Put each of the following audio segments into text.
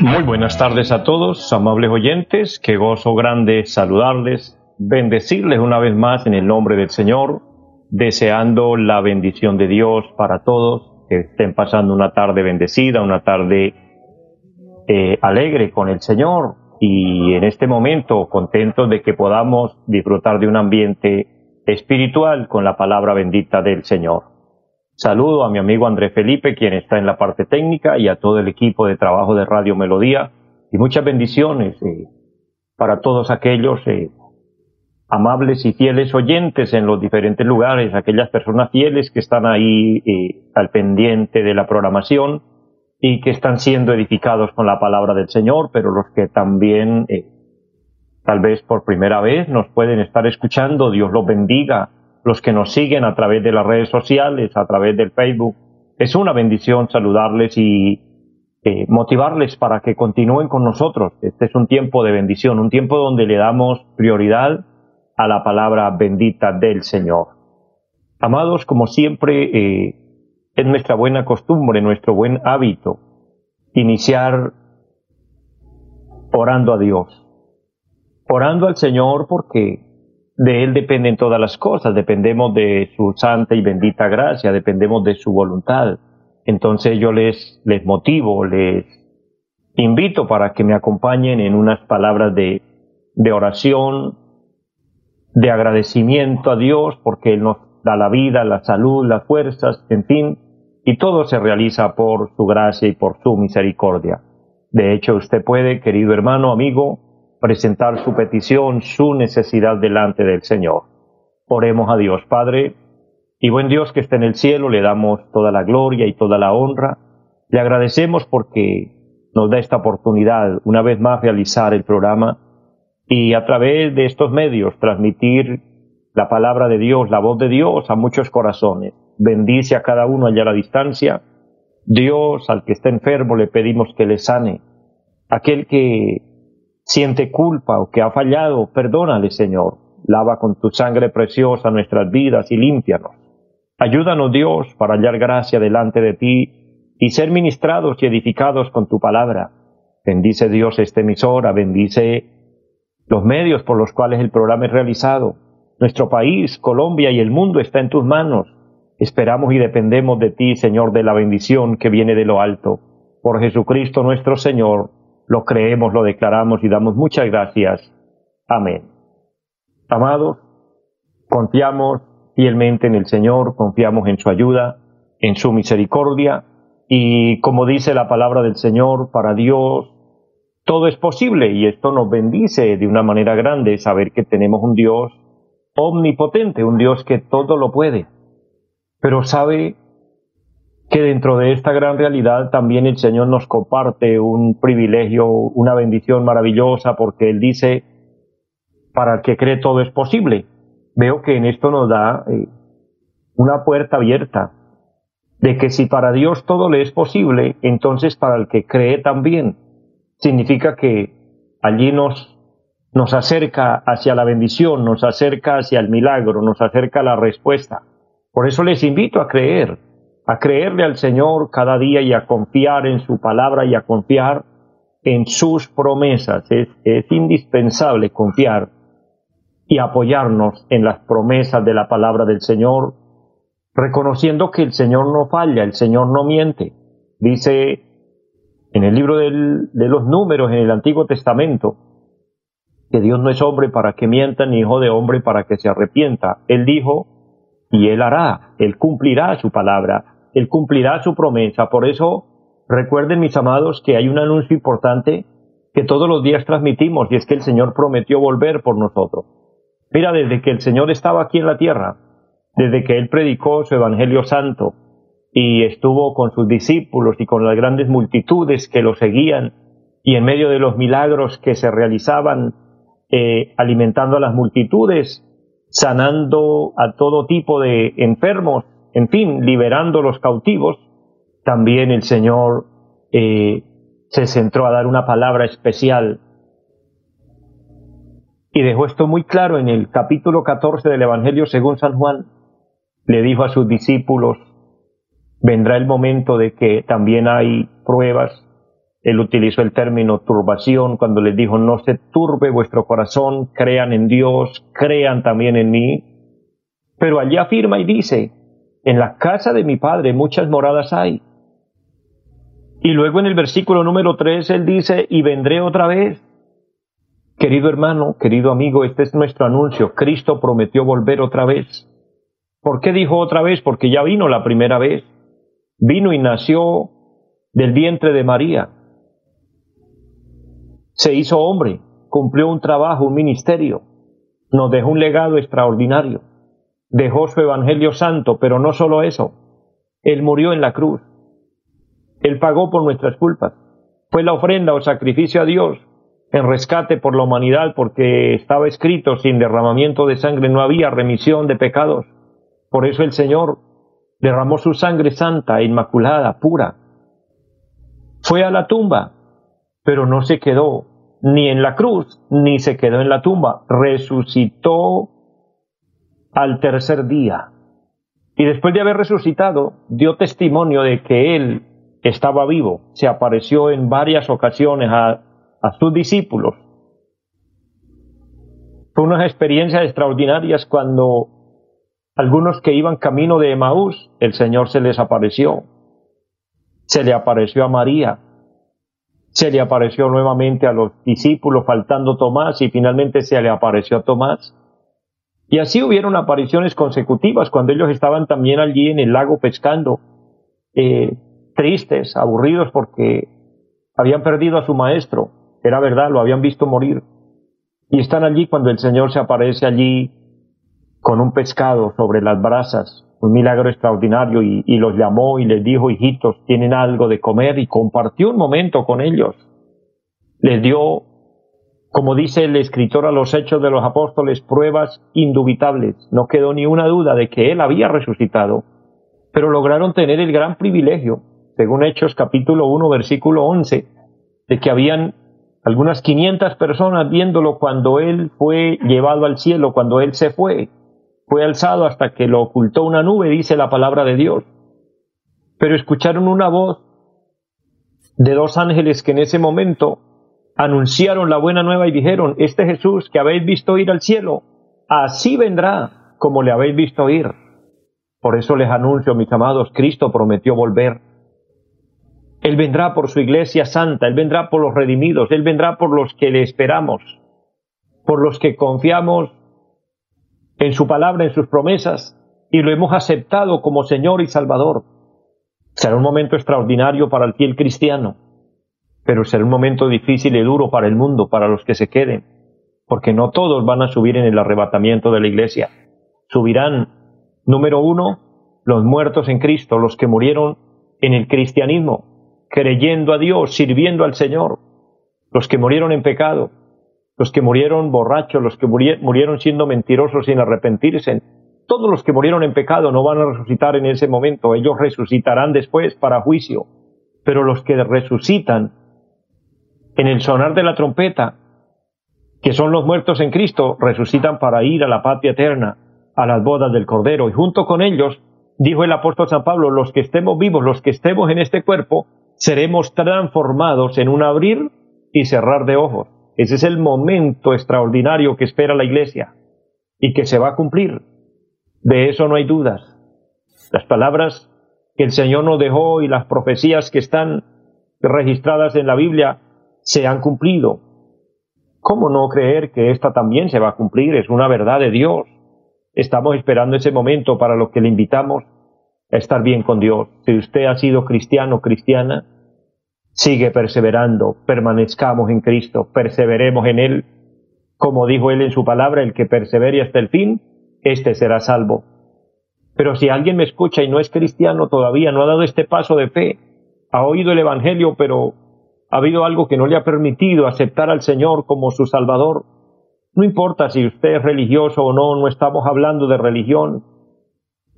Muy buenas tardes a todos, amables oyentes. Qué gozo grande saludarles, bendecirles una vez más en el nombre del Señor, deseando la bendición de Dios para todos, que estén pasando una tarde bendecida, una tarde eh, alegre con el Señor y en este momento contentos de que podamos disfrutar de un ambiente espiritual con la palabra bendita del Señor. Saludo a mi amigo André Felipe, quien está en la parte técnica, y a todo el equipo de trabajo de Radio Melodía, y muchas bendiciones eh, para todos aquellos eh, amables y fieles oyentes en los diferentes lugares, aquellas personas fieles que están ahí eh, al pendiente de la programación y que están siendo edificados con la palabra del Señor, pero los que también tal vez por primera vez nos pueden estar escuchando, Dios los bendiga los que nos siguen a través de las redes sociales, a través del Facebook. Es una bendición saludarles y eh, motivarles para que continúen con nosotros. Este es un tiempo de bendición, un tiempo donde le damos prioridad a la palabra bendita del Señor. Amados, como siempre, eh, es nuestra buena costumbre, nuestro buen hábito, iniciar orando a Dios. Orando al Señor porque de Él dependen todas las cosas, dependemos de su santa y bendita gracia, dependemos de su voluntad. Entonces yo les, les motivo, les invito para que me acompañen en unas palabras de, de oración, de agradecimiento a Dios, porque Él nos da la vida, la salud, las fuerzas, en fin, y todo se realiza por su gracia y por su misericordia. De hecho, usted puede, querido hermano, amigo, presentar su petición, su necesidad delante del Señor. Oremos a Dios, Padre, y buen Dios que está en el cielo, le damos toda la gloria y toda la honra. Le agradecemos porque nos da esta oportunidad una vez más realizar el programa y a través de estos medios transmitir la palabra de Dios, la voz de Dios a muchos corazones. Bendice a cada uno allá a la distancia. Dios, al que está enfermo, le pedimos que le sane. Aquel que siente culpa o que ha fallado, perdónale, Señor. Lava con tu sangre preciosa nuestras vidas y límpianos. Ayúdanos, Dios, para hallar gracia delante de ti y ser ministrados y edificados con tu palabra. Bendice Dios esta emisora, bendice los medios por los cuales el programa es realizado. Nuestro país, Colombia y el mundo está en tus manos. Esperamos y dependemos de ti, Señor, de la bendición que viene de lo alto. Por Jesucristo nuestro Señor lo creemos, lo declaramos y damos muchas gracias. Amén. Amados, confiamos fielmente en el Señor, confiamos en su ayuda, en su misericordia y como dice la palabra del Señor, para Dios todo es posible y esto nos bendice de una manera grande saber que tenemos un Dios omnipotente, un Dios que todo lo puede, pero sabe que dentro de esta gran realidad también el Señor nos comparte un privilegio, una bendición maravillosa, porque Él dice, para el que cree todo es posible. Veo que en esto nos da eh, una puerta abierta, de que si para Dios todo le es posible, entonces para el que cree también. Significa que allí nos, nos acerca hacia la bendición, nos acerca hacia el milagro, nos acerca a la respuesta. Por eso les invito a creer, a creerle al Señor cada día y a confiar en su palabra y a confiar en sus promesas. Es, indispensable confiar y apoyarnos en las promesas de la palabra del Señor, reconociendo que el Señor no falla, el Señor no miente. Dice en el libro de los números en el Antiguo Testamento, que Dios no es hombre para que mienta, ni hijo de hombre para que se arrepienta. Él dijo, y Él hará, Él cumplirá su palabra. Él cumplirá su promesa. Por eso, recuerden mis amados que hay un anuncio importante que todos los días transmitimos y es que el Señor prometió volver por nosotros. Mira, desde que el Señor estaba aquí en la tierra, desde que Él predicó su Evangelio Santo, y estuvo con sus discípulos y con las grandes multitudes que lo seguían y en medio de los milagros que se realizaban eh, alimentando a las multitudes, sanando a todo tipo de enfermos, en fin, liberando los cautivos, también el Señor eh, se centró a dar una palabra especial y dejó esto muy claro en el capítulo 14 del Evangelio según San Juan. Le dijo a sus discípulos, vendrá el momento de que también hay pruebas. Él utilizó el término turbación cuando les dijo, no se turbe vuestro corazón, crean en Dios, crean también en mí. Pero allí afirma y dice, en la casa de mi Padre muchas moradas hay. Y luego en el versículo número 3 él dice, y vendré otra vez. Querido hermano, querido amigo, este es nuestro anuncio. Cristo prometió volver otra vez. ¿Por qué dijo otra vez? Porque ya vino la primera vez. Vino y nació del vientre de María. Se hizo hombre, cumplió un trabajo, un ministerio. Nos dejó un legado extraordinario. Dejó su Evangelio Santo, pero no solo eso. Él murió en la cruz él pagó por nuestras culpas. Fue la ofrenda o sacrificio a Dios en rescate por la humanidad porque estaba escrito sin derramamiento de sangre no había remisión de pecados. Por eso el Señor derramó su sangre santa, inmaculada, pura. Fue a la tumba, pero no se quedó ni en la cruz, ni se quedó en la tumba. Resucitó al tercer día. Y después de haber resucitado, dio testimonio de que Él estaba vivo, se apareció en varias ocasiones a, sus discípulos. Fue unas experiencias extraordinarias cuando algunos que iban camino de Emaús, el Señor se les apareció. Se le apareció a María, se le apareció nuevamente a los discípulos, faltando Tomás, y finalmente se le apareció a Tomás. Y así hubieron apariciones consecutivas cuando ellos estaban también allí en el lago pescando. Eh, tristes, aburridos porque habían perdido a su maestro. Era verdad, lo habían visto morir. Y están allí cuando el Señor se aparece allí con un pescado sobre las brasas, un milagro extraordinario, y, y, los llamó y les dijo, hijitos, tienen algo de comer, y compartió un momento con ellos. Les dio, como dice el escritor a los Hechos de los Apóstoles, pruebas indubitables. No quedó ni una duda de que Él había resucitado, pero lograron tener el gran privilegio según Hechos capítulo 1, versículo 11, de que habían algunas 500 personas viéndolo cuando él fue llevado al cielo, cuando él se fue, fue alzado hasta que lo ocultó una nube, dice la palabra de Dios. Pero escucharon una voz de dos ángeles que en ese momento anunciaron la buena nueva y dijeron, este Jesús que habéis visto ir al cielo, así vendrá como le habéis visto ir. Por eso les anuncio, mis amados, Cristo prometió volver él vendrá por su iglesia santa, Él vendrá por los redimidos, Él vendrá por los que le esperamos, por los que confiamos en su palabra, en sus promesas, y lo hemos aceptado como Señor y Salvador. Será un momento extraordinario para el fiel cristiano, pero será un momento difícil y duro para el mundo, para los que se queden, porque no todos van a subir en el arrebatamiento de la iglesia. Subirán, número uno, los muertos en Cristo, los que murieron en el cristianismo, creyendo a Dios, sirviendo al Señor, los que murieron en pecado, los que murieron borrachos, los que murieron siendo mentirosos sin arrepentirse, todos los que murieron en pecado no van a resucitar en ese momento, ellos resucitarán después para juicio, pero los que resucitan en el sonar de la trompeta, que son los muertos en Cristo, resucitan para ir a la patria eterna, a las bodas del Cordero, y junto con ellos, dijo el apóstol San Pablo, los que estemos vivos, los que estemos en este cuerpo, seremos transformados en un abrir y cerrar de ojos. Ese es el momento extraordinario que espera la iglesia y que se va a cumplir. De eso no hay dudas. Las palabras que el Señor nos dejó y las profecías que están registradas en la Biblia se han cumplido. ¿Cómo no creer que esta también se va a cumplir? Es una verdad de Dios. Estamos esperando ese momento para lo que le invitamos a estar bien con Dios. Si usted ha sido cristiano o cristiana, sigue perseverando, permanezcamos en Cristo, perseveremos en Él. Como dijo Él en su palabra, el que persevere hasta el fin, éste será salvo. Pero si alguien me escucha y no es cristiano todavía, no ha dado este paso de fe, ha oído el Evangelio, pero ha habido algo que no le ha permitido aceptar al Señor como su Salvador. No importa si usted es religioso o no, no estamos hablando de religión,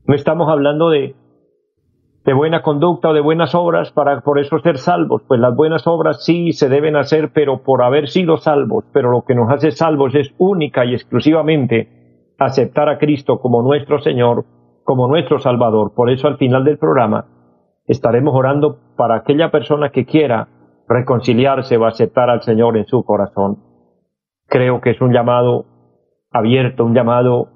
no estamos hablando de, de buena conducta o de buenas obras para por eso ser salvos. Pues las buenas obras sí se deben hacer, pero por haber sido salvos. Pero lo que nos hace salvos es única y exclusivamente aceptar a Cristo como nuestro Señor, como nuestro Salvador. Por eso al final del programa estaremos orando para aquella persona que quiera reconciliarse o aceptar al Señor en su corazón. Creo que es un llamado abierto, un llamado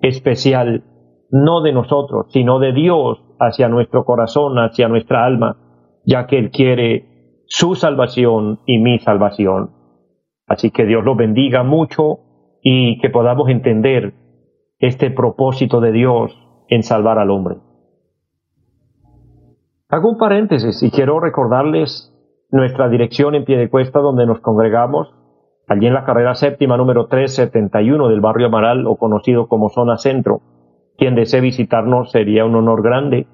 especial, no de nosotros, sino de Dios hacia nuestro corazón, hacia nuestra alma, ya que Él quiere su salvación y mi salvación. Así que Dios lo bendiga mucho y que podamos entender este propósito de Dios en salvar al hombre. Hago un paréntesis y quiero recordarles nuestra dirección en pie de cuesta donde nos congregamos, allí en la carrera séptima número 371 del barrio Amaral o conocido como zona centro. Quien desee visitarnos sería un honor grande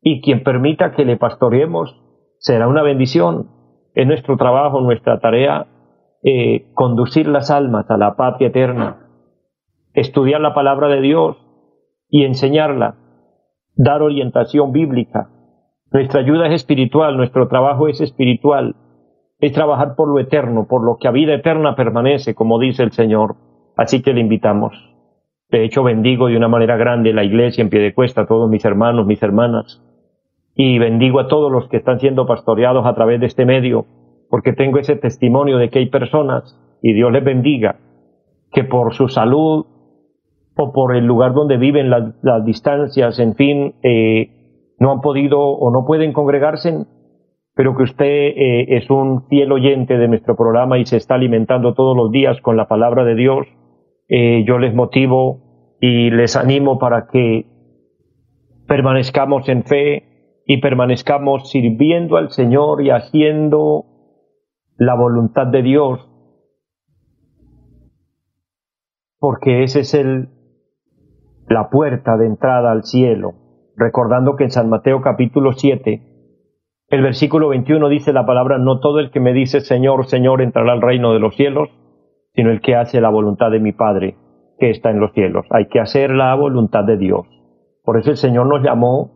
y quien permita que le pastoreemos será una bendición. Es nuestro trabajo, nuestra tarea, eh, conducir las almas a la patria eterna, estudiar la palabra de Dios y enseñarla, dar orientación bíblica. Nuestra ayuda es espiritual, nuestro trabajo es espiritual, es trabajar por lo eterno, por lo que a vida eterna permanece, como dice el Señor. Así que le invitamos. De hecho, bendigo de una manera grande la iglesia en pie de cuesta, a todos mis hermanos, mis hermanas, y bendigo a todos los que están siendo pastoreados a través de este medio, porque tengo ese testimonio de que hay personas, y Dios les bendiga, que por su salud o por el lugar donde viven las, distancias, en fin, eh, no han podido o no pueden congregarse, pero que usted eh, es un fiel oyente de nuestro programa y se está alimentando todos los días con la palabra de Dios, eh, yo les motivo y les animo para que permanezcamos en fe y permanezcamos sirviendo al Señor y haciendo la voluntad de Dios, porque ese es el la puerta de entrada al cielo, recordando que en San Mateo capítulo 7, el versículo 21 dice la palabra, no todo el que me dice Señor, Señor entrará al reino de los cielos, sino el que hace la voluntad de mi Padre que está en los cielos. Hay que hacer la voluntad de Dios. Por eso el Señor nos llamó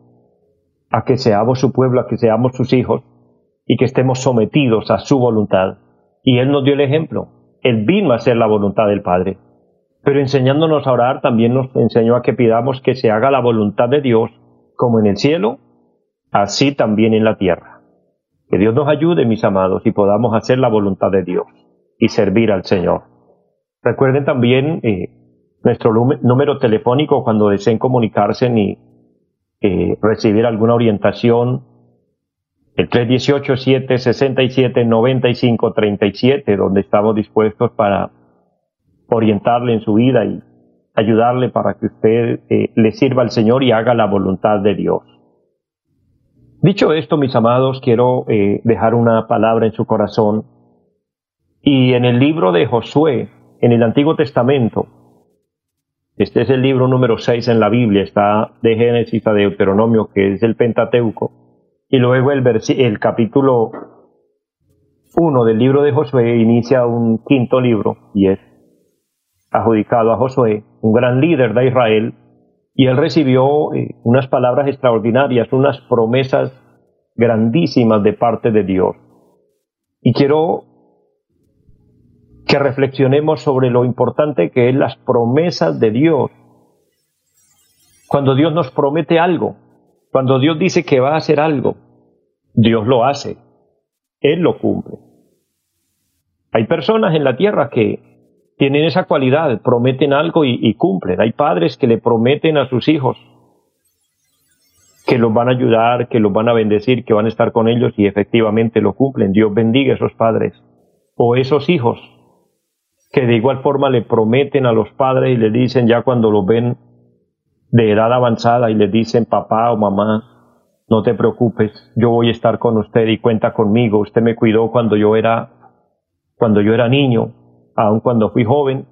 a que seamos su pueblo, a que seamos sus hijos y que estemos sometidos a su voluntad. Y Él nos dio el ejemplo. Él vino a hacer la voluntad del Padre. Pero enseñándonos a orar también nos enseñó a que pidamos que se haga la voluntad de Dios como en el cielo, así también en la tierra. Que Dios nos ayude, mis amados, y podamos hacer la voluntad de Dios y servir al Señor. Recuerden también eh, nuestro número telefónico cuando deseen comunicarse y eh, recibir alguna orientación, el 318-767-9537, donde estamos dispuestos para orientarle en su vida y ayudarle para que usted eh, le sirva al Señor y haga la voluntad de Dios. Dicho esto, mis amados, quiero eh, dejar una palabra en su corazón. Y en el libro de Josué, en el Antiguo Testamento, este es el libro número 6 en la Biblia, está de Génesis a Deuteronomio, que es el Pentateuco, y luego el, el capítulo 1 del libro de Josué inicia un quinto libro, y es adjudicado a Josué, un gran líder de Israel, y él recibió eh, unas palabras extraordinarias, unas promesas grandísimas de parte de Dios. Y quiero que reflexionemos sobre lo importante que es las promesas de Dios. Cuando Dios nos promete algo, cuando Dios dice que va a hacer algo, Dios lo hace, Él lo cumple. Hay personas en la tierra que tienen esa cualidad, prometen algo y, cumplen. Hay padres que le prometen a sus hijos que los van a ayudar, que los van a bendecir, que van a estar con ellos y efectivamente lo cumplen. Dios bendiga a esos padres. O esos hijos que de igual forma le prometen a los padres y le dicen ya cuando los ven de edad avanzada y les dicen papá o mamá, no te preocupes, yo voy a estar con usted y cuenta conmigo. Usted me cuidó cuando yo era cuando yo era niño, aun cuando fui joven,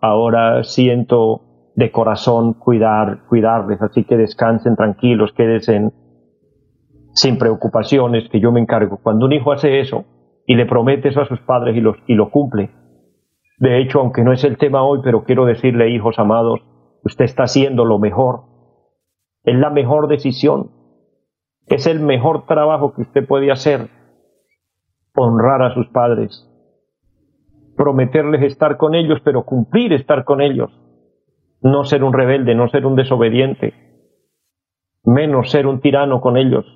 ahora siento de corazón cuidar, cuidarles, así que descansen tranquilos, quédense sin preocupaciones, que yo me encargo. Cuando un hijo hace eso y le promete eso a sus padres y, los, y lo cumple, de hecho, aunque no es el tema hoy, pero quiero decirle, hijos amados, usted está haciendo lo mejor. Es la mejor decisión. Es el mejor trabajo que usted puede hacer. Honrar a sus padres. Prometerles estar con ellos, pero cumplir estar con ellos. No ser un rebelde, no ser un desobediente. Menos ser un tirano con ellos.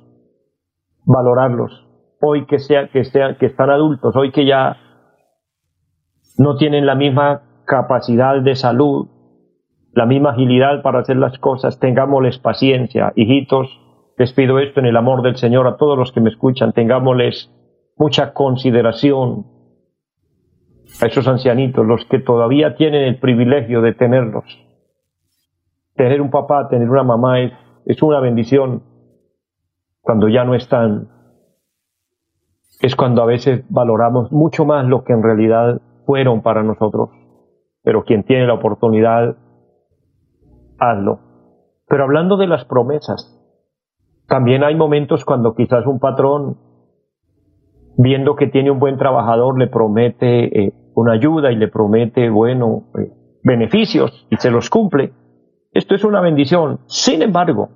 Valorarlos. Hoy que sea, que sea, que están adultos, hoy que ya no tienen la misma capacidad de salud, la misma agilidad para hacer las cosas, tengámosles paciencia. Hijitos, les pido esto en el amor del Señor a todos los que me escuchan, tengámosles mucha consideración a esos ancianitos, los que todavía tienen el privilegio de tenerlos. Tener un papá, tener una mamá es, es una bendición cuando ya no están. Es cuando a veces valoramos mucho más lo que en realidad fueron para nosotros. Pero quien tiene la oportunidad, hazlo. Pero hablando de las promesas, también hay momentos cuando quizás un patrón, viendo que tiene un buen trabajador, le promete eh, una ayuda y le promete, bueno, eh, beneficios y se los cumple. Esto es una bendición. Sin embargo,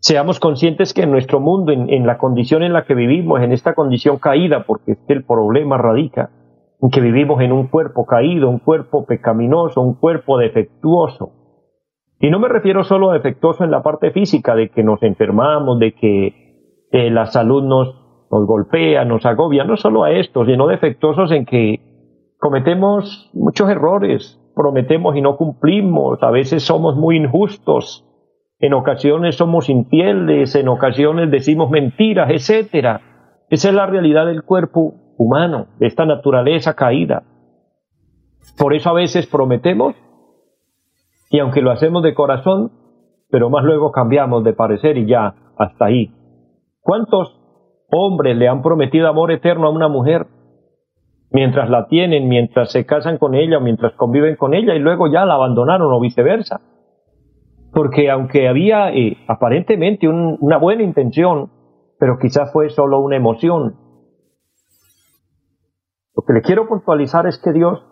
seamos conscientes que en nuestro mundo, en, en la condición en la que vivimos, en esta condición caída, porque el problema radica, que vivimos en un cuerpo caído, un cuerpo pecaminoso, un cuerpo defectuoso. Y no me refiero solo a defectuoso en la parte física, de que nos enfermamos, de que eh, la salud nos, nos golpea, nos agobia, no solo a esto, sino defectuosos en que cometemos muchos errores, prometemos y no cumplimos, a veces somos muy injustos, en ocasiones somos infieles, en ocasiones decimos mentiras, etcétera. Esa es la realidad del cuerpo humano, de esta naturaleza caída. Por eso a veces prometemos y aunque lo hacemos de corazón, pero más luego cambiamos de parecer y ya, hasta ahí. ¿Cuántos hombres le han prometido amor eterno a una mujer mientras la tienen, mientras se casan con ella, mientras conviven con ella y luego ya la abandonaron o viceversa? Porque aunque había eh, aparentemente una buena intención, pero quizás fue solo una emoción, lo que le quiero puntualizar es que Dios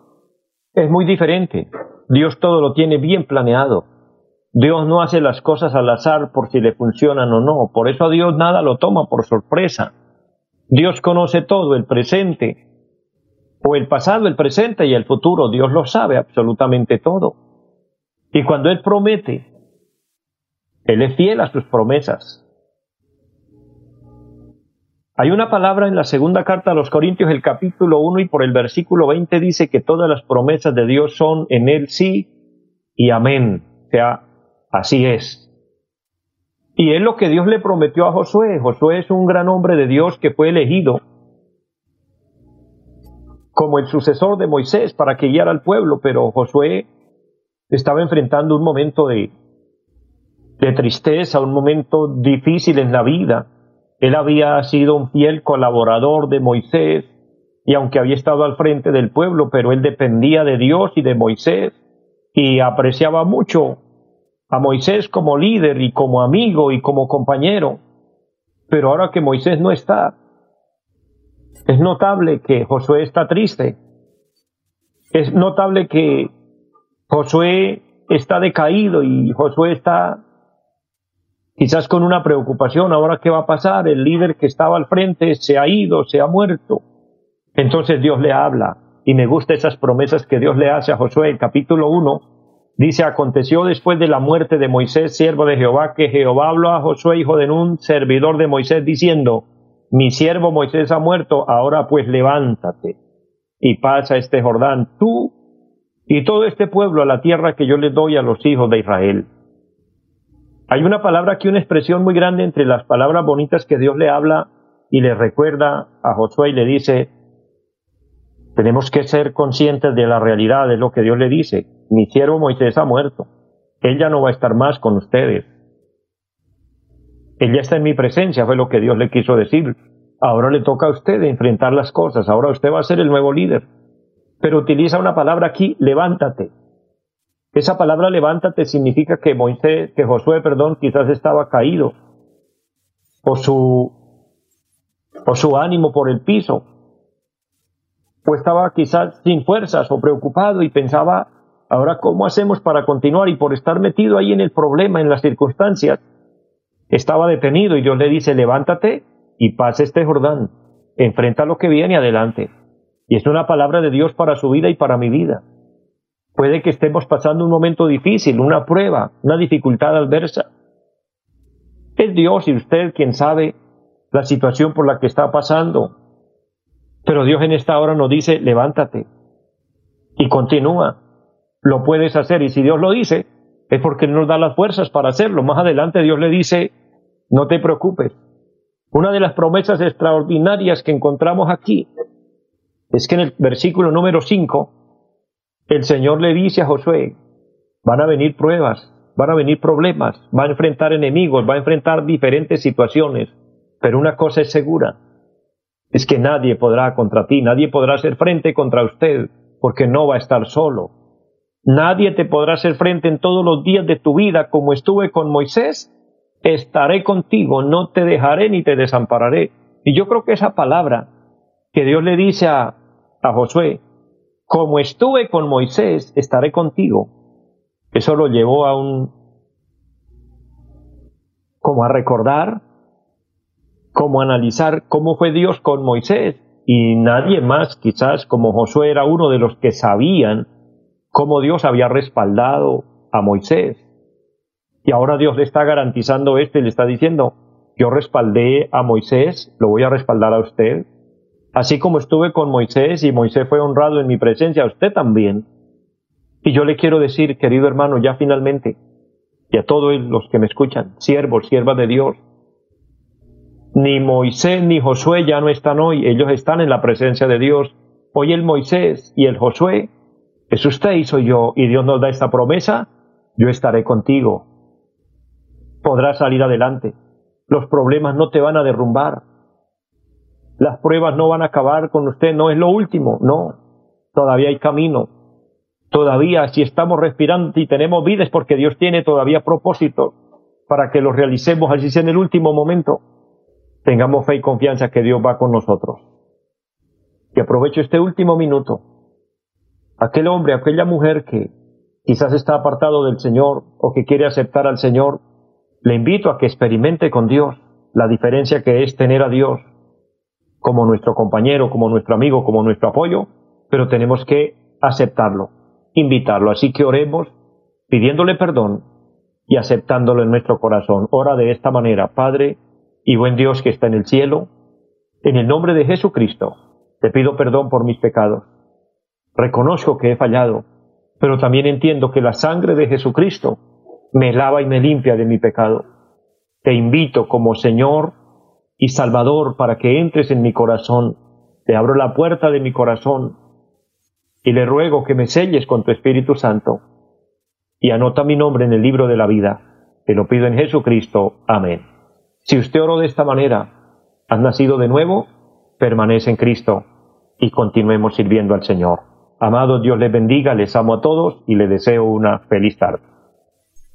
es muy diferente. Dios todo lo tiene bien planeado. Dios no hace las cosas al azar por si le funcionan o no. Por eso a Dios nada lo toma por sorpresa. Dios conoce todo, el presente, o el pasado, el presente y el futuro. Dios lo sabe absolutamente todo. Y cuando Él promete, Él es fiel a sus promesas. Hay una palabra en la segunda carta a los Corintios, el capítulo 1 y por el versículo 20 dice que todas las promesas de Dios son en Él sí y amén. O sea, así es. Y es lo que Dios le prometió a Josué. Josué es un gran hombre de Dios que fue elegido como el sucesor de Moisés para que guiara al pueblo, pero Josué estaba enfrentando un momento de, de tristeza, un momento difícil en la vida él había sido un fiel colaborador de Moisés y aunque había estado al frente del pueblo, pero él dependía de Dios y de Moisés y apreciaba mucho a Moisés como líder y como amigo y como compañero. Pero ahora que Moisés no está, es notable que Josué está triste. Es notable que Josué está decaído y Josué está quizás con una preocupación, ahora qué va a pasar, el líder que estaba al frente se ha ido, se ha muerto. Entonces Dios le habla y me gustan esas promesas que Dios le hace a Josué. En capítulo 1 dice, aconteció después de la muerte de Moisés, siervo de Jehová, que Jehová habló a Josué, hijo de Nun, servidor de Moisés, diciendo, mi siervo Moisés ha muerto, ahora pues levántate y pasa este Jordán, tú y todo este pueblo a la tierra que yo le doy a los hijos de Israel hay una palabra aquí, una expresión muy grande entre las palabras bonitas que Dios le habla y le recuerda a Josué y le dice, tenemos que ser conscientes de la realidad de lo que Dios le dice. Mi siervo Moisés ha muerto. Él ya no va a estar más con ustedes. Él ya está en mi presencia, fue lo que Dios le quiso decir. Ahora le toca a usted enfrentar las cosas. Ahora usted va a ser el nuevo líder. Pero utiliza una palabra aquí, levántate. Esa palabra levántate significa que Moisés, que Josué, perdón, quizás estaba caído o su, o su ánimo por el piso, o estaba quizás sin fuerzas o preocupado y pensaba, ahora cómo hacemos para continuar y por estar metido ahí en el problema, en las circunstancias, estaba detenido y Dios le dice, levántate y pase este Jordán, enfrenta lo que viene adelante. Y es una palabra de Dios para su vida y para mi vida. Puede que estemos pasando un momento difícil, una prueba, una dificultad adversa. Es Dios y usted quien sabe la situación por la que está pasando. Pero Dios en esta hora nos dice, levántate y continúa. Lo puedes hacer y si Dios lo dice, es porque nos da las fuerzas para hacerlo. Más adelante Dios le dice, no te preocupes. Una de las promesas extraordinarias que encontramos aquí es que en el versículo número 5, el Señor le dice a Josué, van a venir pruebas, van a venir problemas, va a enfrentar enemigos, va a enfrentar diferentes situaciones, pero una cosa es segura, es que nadie podrá contra ti, nadie podrá hacer frente contra usted, porque no va a estar solo. Nadie te podrá hacer frente en todos los días de tu vida como estuve con Moisés. Estaré contigo, no te dejaré ni te desampararé. Y yo creo que esa palabra que Dios le dice a, a Josué, como estuve con Moisés, estaré contigo, eso lo llevó a un, como a recordar, como analizar cómo fue Dios con Moisés. Y nadie más, quizás como Josué era uno de los que sabían cómo Dios había respaldado a Moisés. Y ahora Dios le está garantizando esto y le está diciendo, yo respaldé a Moisés, lo voy a respaldar a usted. Así como estuve con Moisés y Moisés fue honrado en mi presencia, usted también y yo le quiero decir, querido hermano, ya finalmente, y a todos los que me escuchan, siervos, siervas de Dios, ni Moisés ni Josué ya no están hoy, ellos están en la presencia de Dios. Hoy el Moisés y el Josué es usted y soy yo, y Dios nos da esta promesa, yo estaré contigo. Podrás salir adelante. Los problemas no te van a derrumbar. Las pruebas no van a acabar con usted, no es lo último, no. Todavía hay camino. Todavía si estamos respirando y tenemos vida es porque Dios tiene todavía propósito para que los realicemos así sea en el último momento. Tengamos fe y confianza que Dios va con nosotros. Y aprovecho este último minuto. Aquel hombre, aquella mujer que quizás está apartado del Señor o que quiere aceptar al Señor, le invito a que experimente con Dios la diferencia que es tener a Dios como nuestro compañero, como nuestro amigo, como nuestro apoyo, pero tenemos que aceptarlo invitarlo. Así que oremos pidiéndole perdón y aceptándolo en nuestro corazón. Ora de esta manera, Padre y buen Dios que está en el cielo, en el nombre de Jesucristo, te pido perdón por mis pecados. Reconozco que he fallado, pero también entiendo que la sangre de Jesucristo me lava y me limpia de mi pecado. Te invito como Señor y Salvador para que entres en mi corazón. Te abro la puerta de mi corazón y le ruego que me selles con tu Espíritu Santo y anota mi nombre en el libro de la vida. Te lo pido en Jesucristo. Amén. Si usted oró de esta manera, has nacido de nuevo, permanece en Cristo y continuemos sirviendo al Señor. Amado Dios les bendiga, les amo a todos y les deseo una feliz tarde.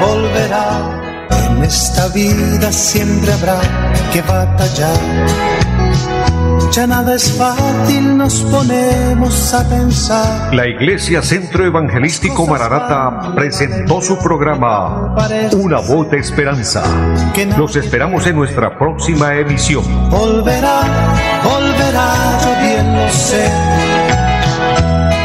volverá. En esta vida siempre habrá que batallar ya nada es fácil, nos ponemos a pensar. La Iglesia Centro Evangelístico Mararata presentó su programa Una voz de esperanza. Los esperamos en nuestra próxima emisión. Volverá, volverá, yo bien lo sé.